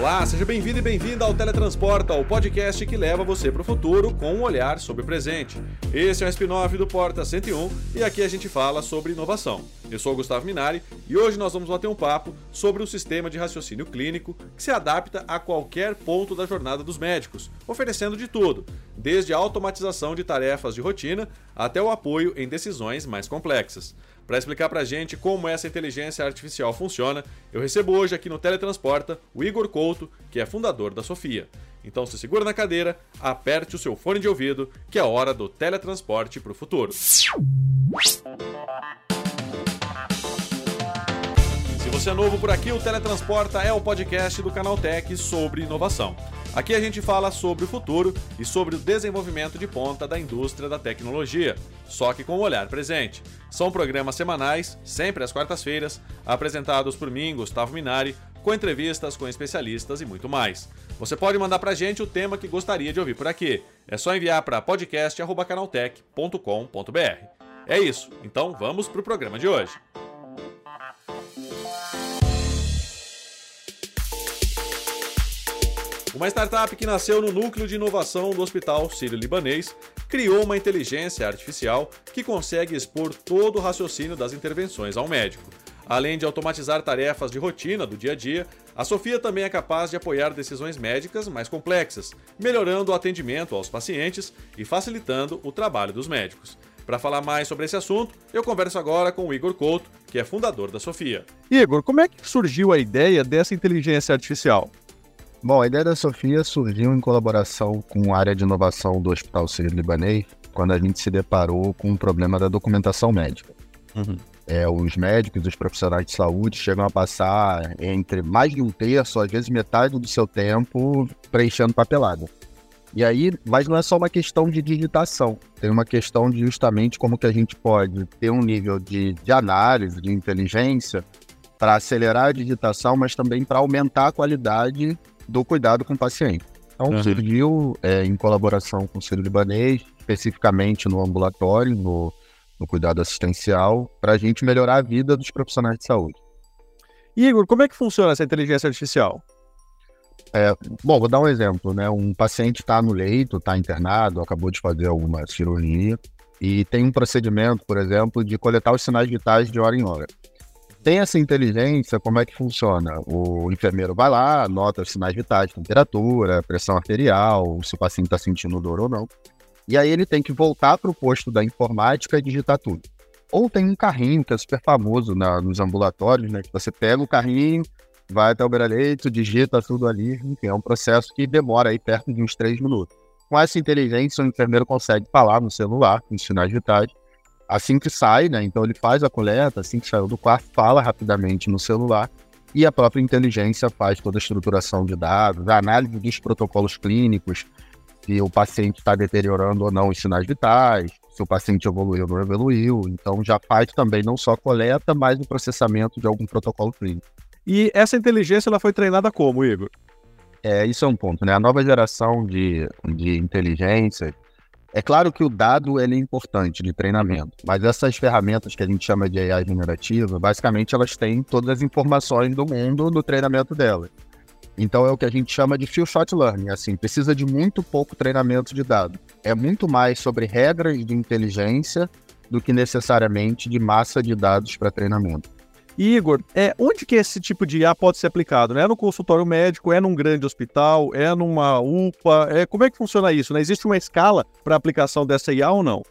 Olá, seja bem-vindo e bem-vinda ao Teletransporta, o podcast que leva você para o futuro com um olhar sobre o presente. Esse é o spin-off do Porta 101 e aqui a gente fala sobre inovação. Eu sou o Gustavo Minari e hoje nós vamos bater um papo sobre o sistema de raciocínio clínico que se adapta a qualquer ponto da jornada dos médicos, oferecendo de tudo, desde a automatização de tarefas de rotina até o apoio em decisões mais complexas. Para explicar para a gente como essa inteligência artificial funciona, eu recebo hoje aqui no Teletransporta o Igor Couto, que é fundador da Sofia. Então se segura na cadeira, aperte o seu fone de ouvido, que é hora do teletransporte para o futuro. Se é novo por aqui, o Teletransporta é o podcast do Canal Tech sobre inovação. Aqui a gente fala sobre o futuro e sobre o desenvolvimento de ponta da indústria da tecnologia, só que com o olhar presente. São programas semanais, sempre às quartas-feiras, apresentados por mim, Gustavo Minari, com entrevistas com especialistas e muito mais. Você pode mandar pra gente o tema que gostaria de ouvir por aqui. É só enviar para podcast@canaltech.com.br. É isso. Então vamos pro programa de hoje. Uma startup que nasceu no núcleo de inovação do Hospital Sírio-Libanês criou uma inteligência artificial que consegue expor todo o raciocínio das intervenções ao médico. Além de automatizar tarefas de rotina do dia a dia, a Sofia também é capaz de apoiar decisões médicas mais complexas, melhorando o atendimento aos pacientes e facilitando o trabalho dos médicos. Para falar mais sobre esse assunto, eu converso agora com o Igor Couto, que é fundador da Sofia. Igor, como é que surgiu a ideia dessa inteligência artificial? Bom, a ideia da Sofia surgiu em colaboração com a área de inovação do Hospital Sírio-Libanês, quando a gente se deparou com o problema da documentação médica. Uhum. É, os médicos, os profissionais de saúde chegam a passar entre mais de um terço, às vezes metade do seu tempo preenchendo papelada. E aí, mas não é só uma questão de digitação, tem uma questão de justamente como que a gente pode ter um nível de, de análise, de inteligência, para acelerar a digitação, mas também para aumentar a qualidade do cuidado com o paciente. Então, uhum. surgiu é, em colaboração com o Ciro Libanês, especificamente no ambulatório, no, no cuidado assistencial, para a gente melhorar a vida dos profissionais de saúde. Igor, como é que funciona essa inteligência artificial? É, bom, vou dar um exemplo, né? Um paciente está no leito, está internado, acabou de fazer alguma cirurgia e tem um procedimento, por exemplo, de coletar os sinais vitais de hora em hora tem essa inteligência, como é que funciona? O enfermeiro vai lá, anota os sinais vitais, temperatura, pressão arterial, se o paciente está sentindo dor ou não. E aí ele tem que voltar para o posto da informática e digitar tudo. Ou tem um carrinho que é super famoso na, nos ambulatórios, né? Que você pega o carrinho, vai até o beira-leito, digita tudo ali, enfim, é um processo que demora aí perto de uns três minutos. Com essa inteligência, o enfermeiro consegue falar no celular, com os sinais vitais, assim que sai, né? Então ele faz a coleta, assim que saiu do quarto, fala rapidamente no celular e a própria inteligência faz toda a estruturação de dados, a análise dos protocolos clínicos, se o paciente está deteriorando ou não os sinais vitais, se o paciente evoluiu ou não evoluiu. Então já faz também não só a coleta, mas o processamento de algum protocolo clínico. E essa inteligência ela foi treinada como, Igor? É, isso é um ponto, né? A nova geração de, de inteligência, é claro que o dado ele é importante de treinamento, mas essas ferramentas que a gente chama de AI generativa, basicamente elas têm todas as informações do mundo no treinamento delas. Então é o que a gente chama de few shot learning, assim, precisa de muito pouco treinamento de dado. É muito mais sobre regras de inteligência do que necessariamente de massa de dados para treinamento. Igor, é, onde que esse tipo de IA pode ser aplicado? Né? É no consultório médico, é num grande hospital, é numa UPA? É, como é que funciona isso? Né? Existe uma escala para aplicação dessa IA ou não?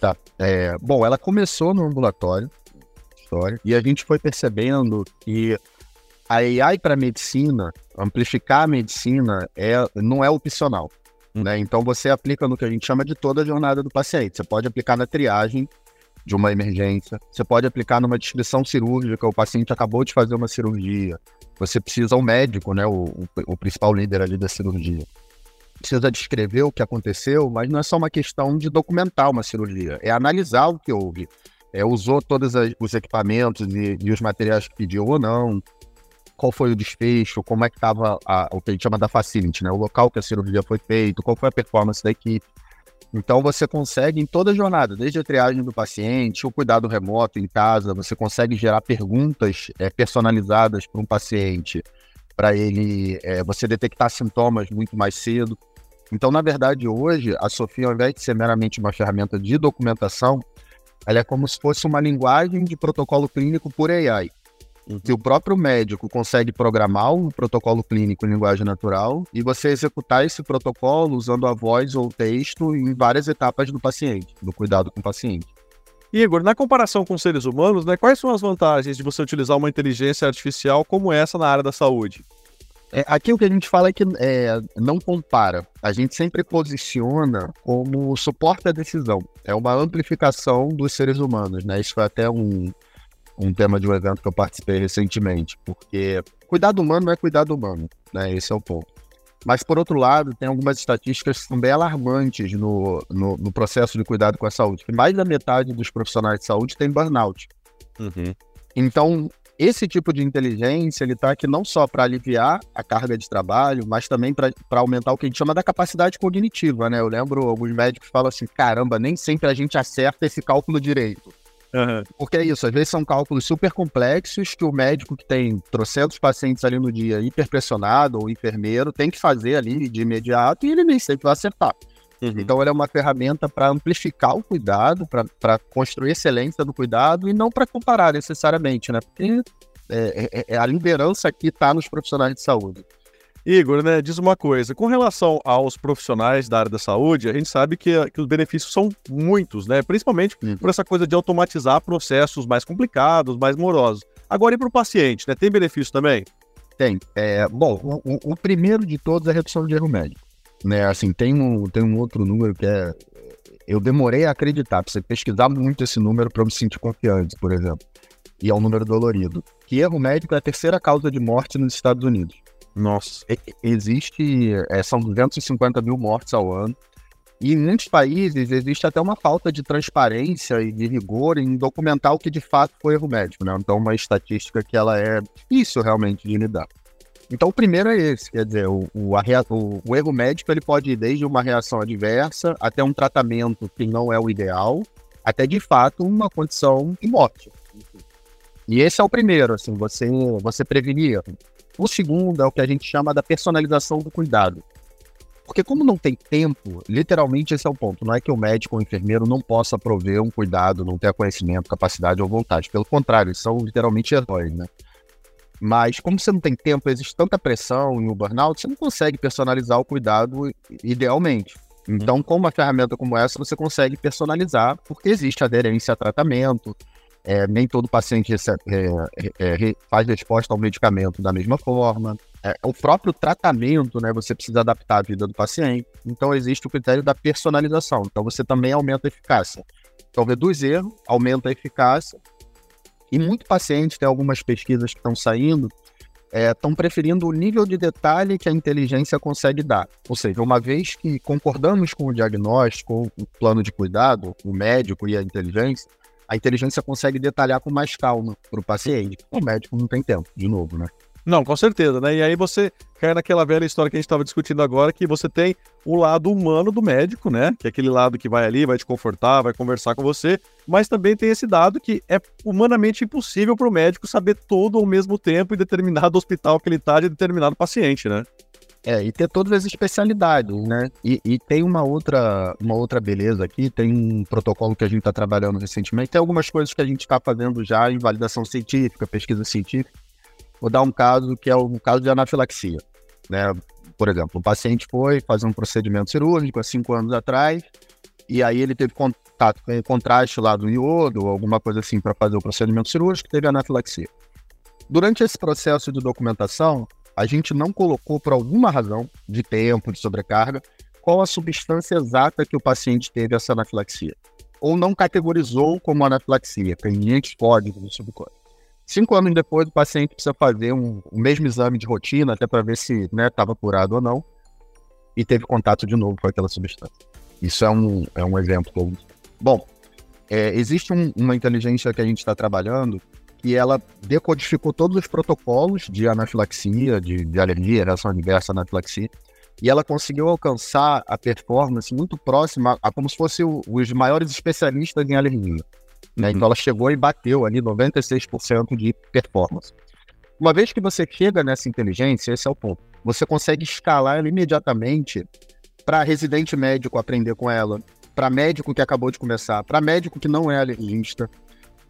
Tá. É, bom, ela começou no ambulatório história, e a gente foi percebendo que a AI para medicina, amplificar a medicina, é, não é opcional. Hum. Né? Então você aplica no que a gente chama de toda a jornada do paciente. Você pode aplicar na triagem, de uma emergência. Você pode aplicar numa descrição cirúrgica, o paciente acabou de fazer uma cirurgia. Você precisa um médico, né, o, o, principal líder ali da cirurgia. Precisa descrever o que aconteceu, mas não é só uma questão de documentar uma cirurgia, é analisar o que houve. É, usou todos os equipamentos e, e, os materiais que pediu ou não, qual foi o desfecho, como é que estava o que a gente chama da facility, né? O local que a cirurgia foi feita, qual foi a performance da equipe. Então você consegue em toda a jornada, desde a triagem do paciente, o cuidado remoto em casa, você consegue gerar perguntas é, personalizadas para um paciente para ele é, você detectar sintomas muito mais cedo. Então, na verdade, hoje, a Sofia, ao invés de ser meramente uma ferramenta de documentação, ela é como se fosse uma linguagem de protocolo clínico por AI. Se o próprio médico consegue programar um protocolo clínico em linguagem natural e você executar esse protocolo usando a voz ou texto em várias etapas do paciente, do cuidado com o paciente. Igor, na comparação com seres humanos, né, quais são as vantagens de você utilizar uma inteligência artificial como essa na área da saúde? É, aqui o que a gente fala é que é, não compara. A gente sempre posiciona como suporte à decisão. É uma amplificação dos seres humanos, né? Isso foi até um, um tema de um evento que eu participei recentemente, porque cuidado humano é cuidado humano, né? Esse é o ponto. Mas, por outro lado, tem algumas estatísticas que são bem alarmantes no, no, no processo de cuidado com a saúde, que mais da metade dos profissionais de saúde tem burnout. Uhum. Então, esse tipo de inteligência, ele está aqui não só para aliviar a carga de trabalho, mas também para aumentar o que a gente chama da capacidade cognitiva, né? Eu lembro alguns médicos falam assim, caramba, nem sempre a gente acerta esse cálculo direito. Uhum. Porque é isso, às vezes são cálculos super complexos que o médico que tem trocentos pacientes ali no dia, hiperpressionado ou enfermeiro, tem que fazer ali de imediato e ele nem sempre vai acertar. Uhum. Então, ela é uma ferramenta para amplificar o cuidado, para construir excelência do cuidado e não para comparar necessariamente, né? Porque é, é, é a liderança aqui está nos profissionais de saúde. Igor, né, diz uma coisa, com relação aos profissionais da área da saúde, a gente sabe que, que os benefícios são muitos, né, principalmente uhum. por essa coisa de automatizar processos mais complicados, mais morosos. Agora, e para o paciente, né, tem benefício também? Tem. É, bom, o, o, primeiro de todos é a redução de erro médico. Né, assim, tem um, tem um outro número que é... Eu demorei a acreditar, precisa pesquisar muito esse número para eu me sentir confiante, por exemplo. E é um número dolorido. Que erro médico é a terceira causa de morte nos Estados Unidos. Nossa. Existe, é, são 250 mil mortes ao ano. E em muitos países existe até uma falta de transparência e de rigor em documentar o que de fato foi erro médico, né? Então, uma estatística que ela é difícil realmente de lidar. Então, o primeiro é esse, quer dizer, o, o, o, o erro médico ele pode ir desde uma reação adversa até um tratamento que não é o ideal, até de fato uma condição de morte. E esse é o primeiro, assim, você, você prevenir. O segundo é o que a gente chama da personalização do cuidado. Porque como não tem tempo, literalmente esse é o ponto. Não é que o médico ou enfermeiro não possa prover um cuidado, não tenha conhecimento, capacidade ou vontade. Pelo contrário, são literalmente heróis, né? Mas como você não tem tempo, existe tanta pressão e o burnout, você não consegue personalizar o cuidado idealmente. Então, com uma ferramenta como essa, você consegue personalizar, porque existe aderência a tratamento, é, nem todo paciente recebe, é, é, é faz resposta ao medicamento da mesma forma. É, o próprio tratamento, né, você precisa adaptar a vida do paciente. Então, existe o critério da personalização. Então, você também aumenta a eficácia. Então, reduz erro, aumenta a eficácia. E muito paciente, tem algumas pesquisas que estão saindo, estão é, preferindo o nível de detalhe que a inteligência consegue dar. Ou seja, uma vez que concordamos com o diagnóstico, o plano de cuidado, o médico e a inteligência, a inteligência consegue detalhar com mais calma para o paciente. O médico não tem tempo, de novo, né? Não, com certeza, né? E aí você cai naquela velha história que a gente estava discutindo agora, que você tem o lado humano do médico, né? Que é aquele lado que vai ali, vai te confortar, vai conversar com você, mas também tem esse dado que é humanamente impossível para o médico saber todo ao mesmo tempo em determinado hospital que ele está de determinado paciente, né? É, e ter todas as especialidades, né? E, e, tem uma outra, uma outra beleza aqui, tem um protocolo que a gente está trabalhando recentemente, tem algumas coisas que a gente está fazendo já em validação científica, pesquisa científica. Vou dar um caso que é o um caso de anafilaxia, né? Por exemplo, um paciente foi fazer um procedimento cirúrgico há cinco anos atrás, e aí ele teve contato com contraste lá do iodo, alguma coisa assim, para fazer o procedimento cirúrgico, teve anafilaxia. Durante esse processo de documentação, a gente não colocou, por alguma razão, de tempo, de sobrecarga, qual a substância exata que o paciente teve essa anafilaxia. Ou não categorizou como anafilaxia, tem muitos códigos e subcódigos. Cinco anos depois, o paciente precisa fazer um, o mesmo exame de rotina, até para ver se estava né, curado ou não, e teve contato de novo com aquela substância. Isso é um, é um exemplo. Bom, é, existe um, uma inteligência que a gente está trabalhando e ela decodificou todos os protocolos de anafilaxia, de, de alergia, reação adversa anafilaxia, e ela conseguiu alcançar a performance muito próxima a como se fosse o, os maiores especialistas em alergia. Né? Uhum. Então ela chegou e bateu ali 96% de performance. Uma vez que você chega nessa inteligência, esse é o ponto. Você consegue escalar ela imediatamente para residente médico aprender com ela, para médico que acabou de começar, para médico que não é alergista.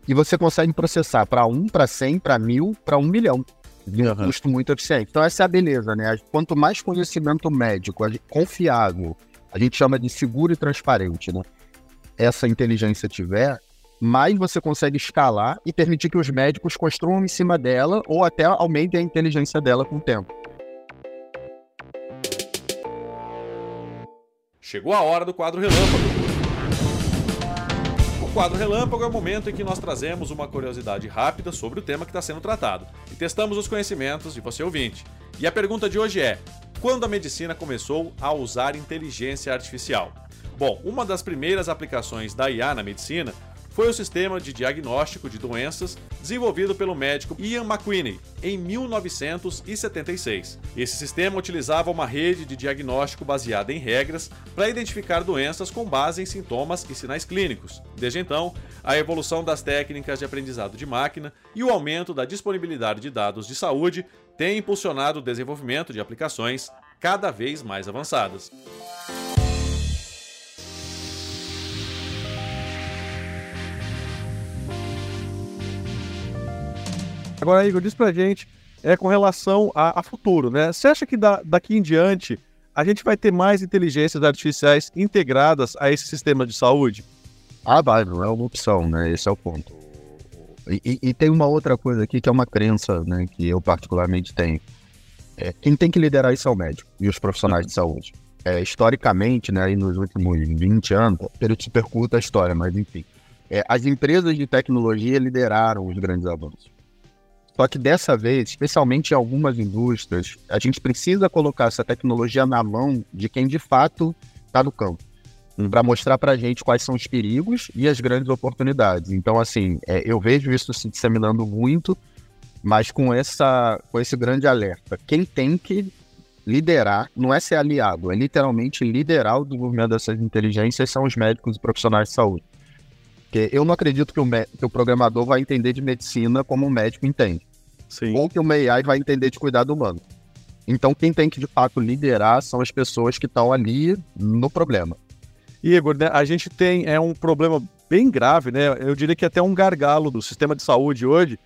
E você consegue processar para um, para cem, para mil, para um milhão. De um uhum. custo muito eficiente. Então, essa é a beleza, né? Quanto mais conhecimento médico confiável, a gente chama de seguro e transparente, né? Essa inteligência tiver, mais você consegue escalar e permitir que os médicos construam em cima dela ou até aumentem a inteligência dela com o tempo. Chegou a hora do quadro relâmpago. Quadro relâmpago é o momento em que nós trazemos uma curiosidade rápida sobre o tema que está sendo tratado e testamos os conhecimentos de você ouvinte. E a pergunta de hoje é: quando a medicina começou a usar inteligência artificial? Bom, uma das primeiras aplicações da IA na medicina foi o sistema de diagnóstico de doenças desenvolvido pelo médico Ian McQueenie em 1976. Esse sistema utilizava uma rede de diagnóstico baseada em regras para identificar doenças com base em sintomas e sinais clínicos. Desde então, a evolução das técnicas de aprendizado de máquina e o aumento da disponibilidade de dados de saúde têm impulsionado o desenvolvimento de aplicações cada vez mais avançadas. Agora, Igor, diz pra gente é, com relação a, a futuro, né? Você acha que da, daqui em diante a gente vai ter mais inteligências artificiais integradas a esse sistema de saúde? Ah, vai, não é uma opção, né? Esse é o ponto. E, e, e, tem uma outra coisa aqui que é uma crença, né, que eu particularmente tenho. É, quem tem que liderar isso é o médico e os profissionais de saúde. É, historicamente, né, aí nos últimos 20 anos, te percuta a história, mas enfim, é, as empresas de tecnologia lideraram os grandes avanços. Só que dessa vez, especialmente em algumas indústrias, a gente precisa colocar essa tecnologia na mão de quem de fato está no campo, hum. para mostrar para a gente quais são os perigos e as grandes oportunidades. Então, assim, é, eu vejo isso se disseminando muito, mas com, essa, com esse grande alerta. Quem tem que liderar, não é ser aliado, é literalmente liderar o desenvolvimento dessas inteligências são os médicos e profissionais de saúde. Porque eu não acredito que o, que o programador vai entender de medicina como um médico entende. Sim. Ou que o AI vai entender de cuidado humano. Então, quem tem que, de fato, liderar são as pessoas que estão ali no problema. Igor, né, a gente tem é um problema bem grave, né? Eu diria que até um gargalo do sistema de saúde hoje,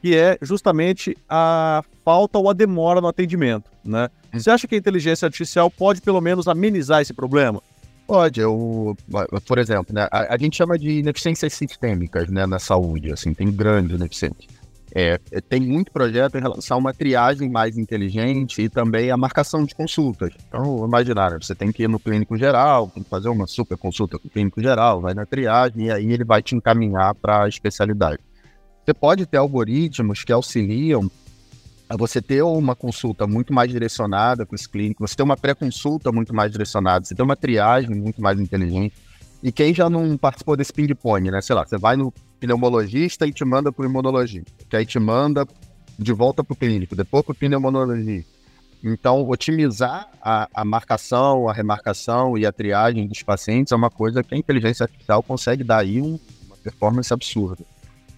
que é justamente a falta ou a demora no atendimento, né? Hum. Você acha que a inteligência artificial pode pelo menos amenizar esse problema? Pode, eu, por exemplo, né, a, a, gente chama de ineficiências sistêmicas né, na saúde, assim, tem grandes ineficiências. É, é, tem muito projeto em relação a uma triagem mais inteligente e também a marcação de consultas. Então, imaginar, você tem que ir no clínico geral, tem que fazer uma super consulta com o clínico geral, vai na triagem e aí ele vai te encaminhar para a especialidade. Você pode ter algoritmos que auxiliam você ter uma consulta muito mais direcionada com esse clínico, você ter uma pré-consulta muito mais direcionada, você ter uma triagem muito mais inteligente. E quem já não participou desse ping-pong, né? Sei lá, você vai no pneumologista e te manda para o imunologista, que aí te manda de volta para o clínico, depois para o pneumologista. Então, otimizar a, a, marcação, a remarcação e a triagem dos pacientes é uma coisa que a inteligência artificial consegue dar aí um, uma performance absurda.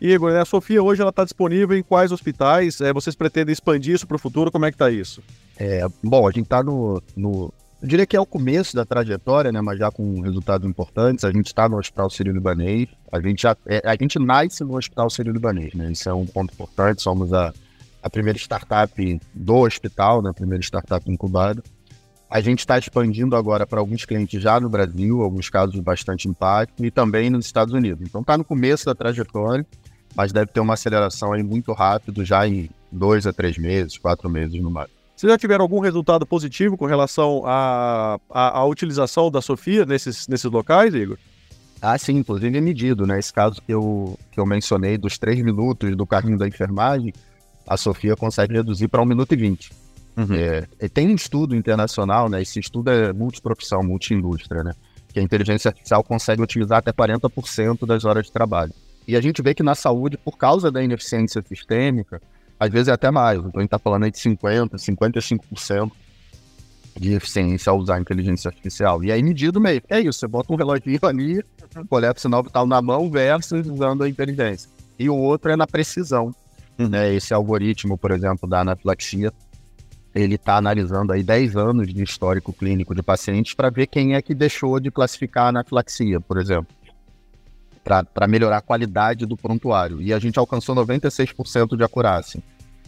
Igor, né, a Sofia hoje ela está disponível em quais hospitais? É, vocês pretendem expandir isso para o futuro? Como é que está isso? É, bom, a gente está no, no, Eu diria que é o começo da trajetória, né? Mas já com resultados importantes. A gente está no Hospital Sírio-Libanês. A gente já, é, a gente nasce no Hospital Sírio-Libanês, né? Isso é um ponto importante. Somos a, a primeira startup do hospital, né? A primeira startup incubada. A gente está expandindo agora para alguns clientes já no Brasil, alguns casos de bastante impacto, e também nos Estados Unidos. Então está no começo da trajetória mas deve ter uma aceleração aí muito rápido, já em dois a três meses, quatro meses no máximo. Vocês já tiveram algum resultado positivo com relação à, à, à, utilização da Sofia nesses, nesses locais, Igor? Ah, sim, inclusive é medido, né? Esse caso que eu, que eu mencionei dos três minutos do carrinho da enfermagem, a Sofia consegue reduzir para um minuto e vinte. Uhum. É, tem um estudo internacional, né? Esse estudo é multiprofissão, multiindústria, né? Que a inteligência artificial consegue utilizar até 40% das horas de trabalho. E a gente vê que na saúde, por causa da ineficiência sistêmica, às vezes é até mais. Então a gente está falando aí de 50%, 55% de eficiência ao usar inteligência artificial. E aí, medido meio. É isso, você bota um reloginho ali, coleta o sinal vital na mão versus usando a inteligência. E o outro é na precisão. Uhum. Né? Esse algoritmo, por exemplo, da anafilaxia, ele está analisando aí 10 anos de histórico clínico de pacientes para ver quem é que deixou de classificar a anafilaxia, por exemplo, para melhorar a qualidade do prontuário. E a gente alcançou 96% de acurácia,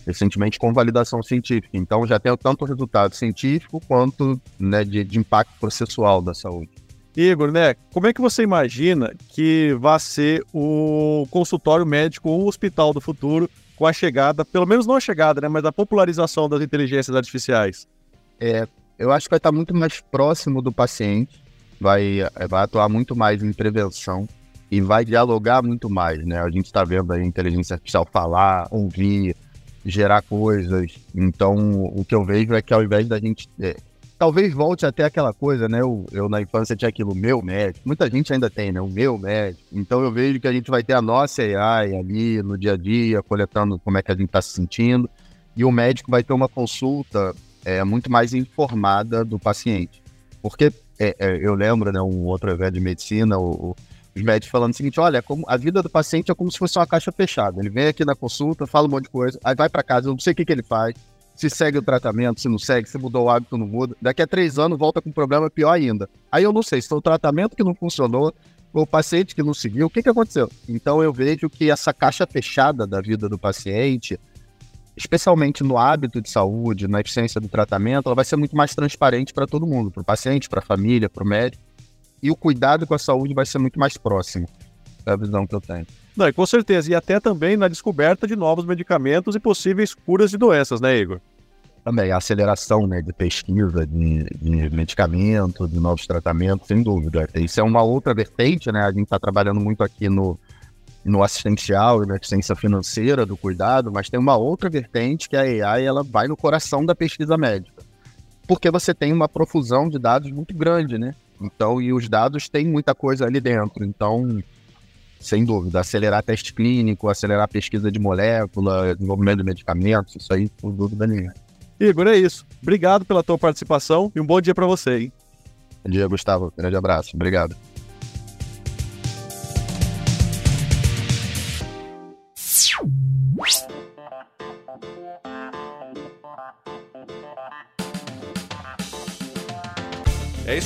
recentemente com validação científica. Então já tem tanto resultado científico quanto né, de, de impacto processual da saúde. Igor, né? Como é que você imagina que vai ser o consultório médico ou o hospital do futuro com a chegada, pelo menos não a chegada, né, mas a popularização das inteligências artificiais? É, eu acho que vai estar muito mais próximo do paciente, vai, vai atuar muito mais em prevenção e vai dialogar muito mais, né? A gente está vendo a inteligência artificial falar, ouvir, gerar coisas. Então, o que eu vejo é que ao invés da gente é, talvez volte até aquela coisa, né? Eu, eu, na infância tinha aquilo, meu médico. Muita gente ainda tem, né? O meu médico. Então eu vejo que a gente vai ter a nossa AI ali no dia a dia, coletando como é que a gente está se sentindo. E o médico vai ter uma consulta é, muito mais informada do paciente. Porque é, é, eu lembro, né, um outro evento de medicina, o, o, os médicos falando o seguinte: olha, como, a vida do paciente é como se fosse uma caixa fechada. Ele vem aqui na consulta, fala um monte de coisa, aí vai para casa, eu não sei o que, que ele faz se segue o tratamento, se não segue, se mudou o hábito, não muda. Daqui a três anos volta com um problema pior ainda. Aí eu não sei se foi o tratamento que não funcionou, ou o paciente que não seguiu, o que, que aconteceu? Então eu vejo que essa caixa fechada da vida do paciente, especialmente no hábito de saúde, na eficiência do tratamento, ela vai ser muito mais transparente para todo mundo, para o paciente, para a família, para o médico. E o cuidado com a saúde vai ser muito mais próximo. É a visão que eu tenho. Não, com certeza. E até também na descoberta de novos medicamentos e possíveis curas de doenças, né, Igor? Também, a aceleração né, de pesquisa de, de medicamento, de novos tratamentos, sem dúvida. Isso é uma outra vertente, né? A gente está trabalhando muito aqui no, no assistencial e na assistência financeira do cuidado, mas tem uma outra vertente que a AI ela vai no coração da pesquisa médica. Porque você tem uma profusão de dados muito grande, né? Então, e os dados têm muita coisa ali dentro. Então, sem dúvida. Acelerar teste clínico, acelerar pesquisa de molécula, desenvolvimento de medicamentos, isso aí, por dúvida nenhuma. Igor, é isso. Obrigado pela tua participação e um bom dia para você, hein? Bom dia, Gustavo. Grande abraço. Obrigado.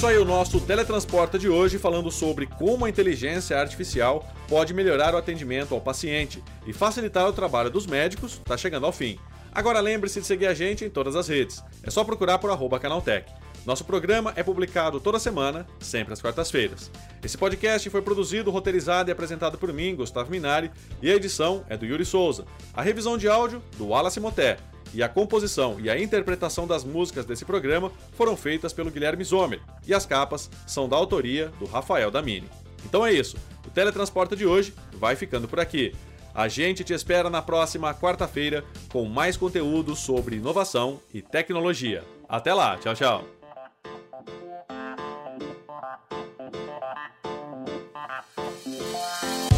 Isso aí, o nosso Teletransporta de hoje falando sobre como a inteligência artificial pode melhorar o atendimento ao paciente e facilitar o trabalho dos médicos, está chegando ao fim. Agora lembre-se de seguir a gente em todas as redes. É só procurar por arroba Canaltech. Nosso programa é publicado toda semana, sempre às quartas-feiras. Esse podcast foi produzido, roteirizado e apresentado por mim, Gustavo Minari, e a edição é do Yuri Souza. A revisão de áudio, do Wallace Moté e a composição e a interpretação das músicas desse programa foram feitas pelo Guilherme Zomer, e as capas são da autoria do Rafael Damini. Então é isso, o Teletransporta de hoje vai ficando por aqui. A gente te espera na próxima quarta-feira com mais conteúdo sobre inovação e tecnologia. Até lá, tchau, tchau. Thank